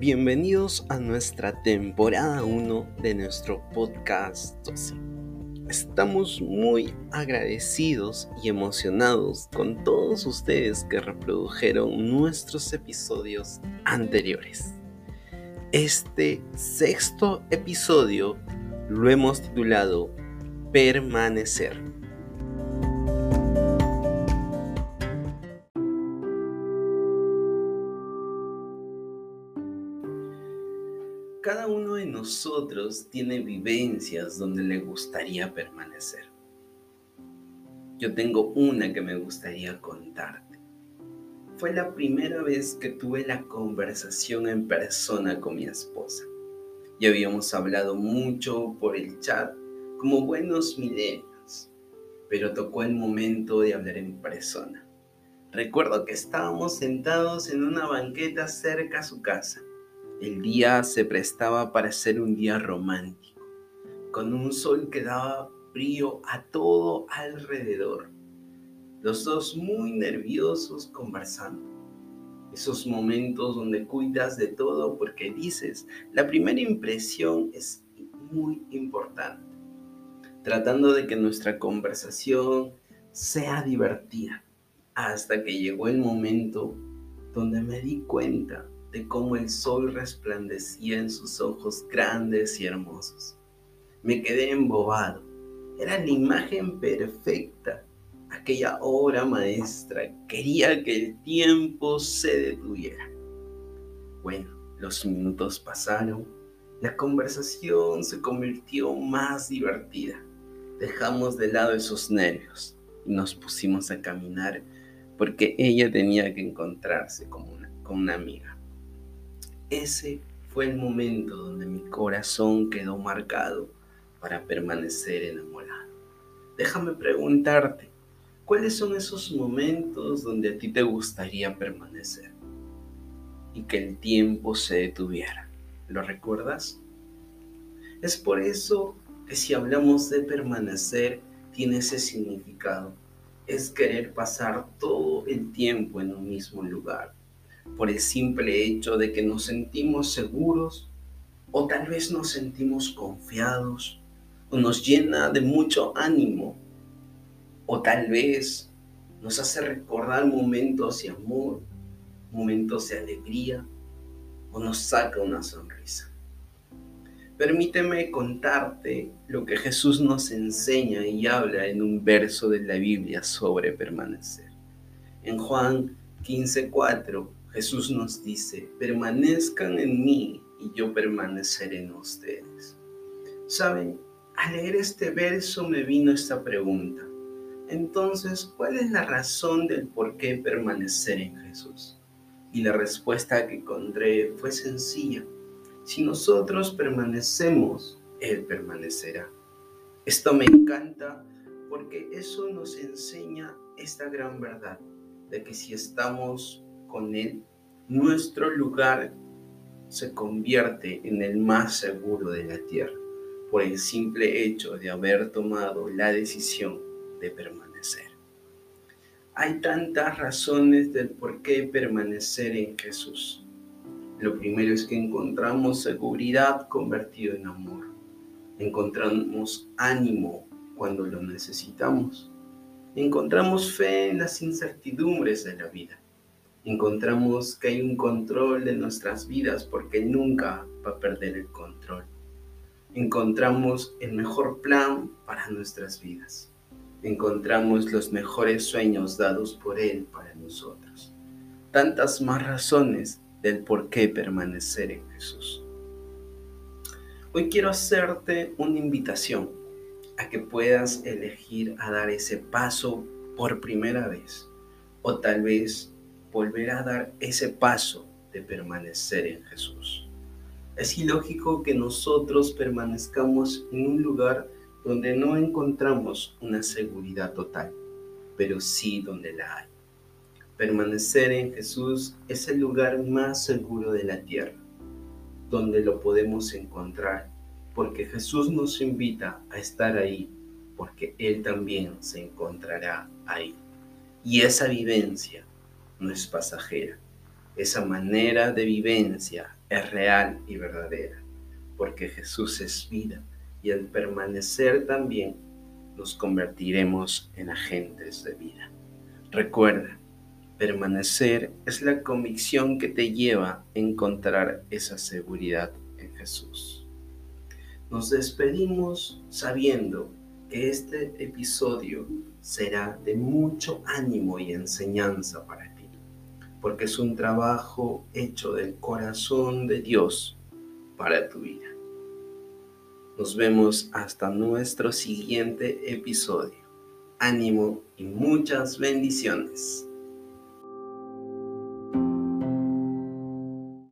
Bienvenidos a nuestra temporada 1 de nuestro podcast 12. Estamos muy agradecidos y emocionados con todos ustedes que reprodujeron nuestros episodios anteriores. Este sexto episodio lo hemos titulado Permanecer. Cada uno de nosotros tiene vivencias donde le gustaría permanecer. Yo tengo una que me gustaría contarte. Fue la primera vez que tuve la conversación en persona con mi esposa. Ya habíamos hablado mucho por el chat como buenos milenios, pero tocó el momento de hablar en persona. Recuerdo que estábamos sentados en una banqueta cerca a su casa el día se prestaba para ser un día romántico, con un sol que daba brillo a todo alrededor. Los dos muy nerviosos conversando. Esos momentos donde cuidas de todo porque dices, la primera impresión es muy importante. Tratando de que nuestra conversación sea divertida. Hasta que llegó el momento donde me di cuenta de cómo el sol resplandecía en sus ojos grandes y hermosos. Me quedé embobado. Era la imagen perfecta. Aquella obra maestra quería que el tiempo se detuviera. Bueno, los minutos pasaron. La conversación se convirtió más divertida. Dejamos de lado esos nervios y nos pusimos a caminar porque ella tenía que encontrarse con una, con una amiga. Ese fue el momento donde mi corazón quedó marcado para permanecer enamorado. Déjame preguntarte, ¿cuáles son esos momentos donde a ti te gustaría permanecer? Y que el tiempo se detuviera. ¿Lo recuerdas? Es por eso que si hablamos de permanecer, tiene ese significado. Es querer pasar todo el tiempo en un mismo lugar por el simple hecho de que nos sentimos seguros o tal vez nos sentimos confiados o nos llena de mucho ánimo o tal vez nos hace recordar momentos de amor, momentos de alegría o nos saca una sonrisa. Permíteme contarte lo que Jesús nos enseña y habla en un verso de la Biblia sobre permanecer. En Juan 15:4 Jesús nos dice, permanezcan en mí y yo permaneceré en ustedes. Saben, al leer este verso me vino esta pregunta. Entonces, ¿cuál es la razón del por qué permanecer en Jesús? Y la respuesta que encontré fue sencilla. Si nosotros permanecemos, Él permanecerá. Esto me encanta porque eso nos enseña esta gran verdad de que si estamos con Él, nuestro lugar se convierte en el más seguro de la tierra por el simple hecho de haber tomado la decisión de permanecer. Hay tantas razones del por qué permanecer en Jesús. Lo primero es que encontramos seguridad convertido en amor. Encontramos ánimo cuando lo necesitamos. Encontramos fe en las incertidumbres de la vida encontramos que hay un control de nuestras vidas porque nunca va a perder el control. Encontramos el mejor plan para nuestras vidas. Encontramos los mejores sueños dados por Él para nosotros. Tantas más razones del por qué permanecer en Jesús. Hoy quiero hacerte una invitación a que puedas elegir a dar ese paso por primera vez o tal vez volver a dar ese paso de permanecer en Jesús. Es ilógico que nosotros permanezcamos en un lugar donde no encontramos una seguridad total, pero sí donde la hay. Permanecer en Jesús es el lugar más seguro de la tierra, donde lo podemos encontrar, porque Jesús nos invita a estar ahí, porque Él también se encontrará ahí. Y esa vivencia no es pasajera, Esa manera de vivencia es real y verdadera, porque Jesús es vida y al permanecer también nos convertiremos en agentes de vida. Recuerda, permanecer es la convicción que te lleva a encontrar esa seguridad en Jesús. Nos despedimos sabiendo que este episodio será de mucho ánimo y enseñanza para ti, porque es un trabajo hecho del corazón de Dios para tu vida. Nos vemos hasta nuestro siguiente episodio. Ánimo y muchas bendiciones.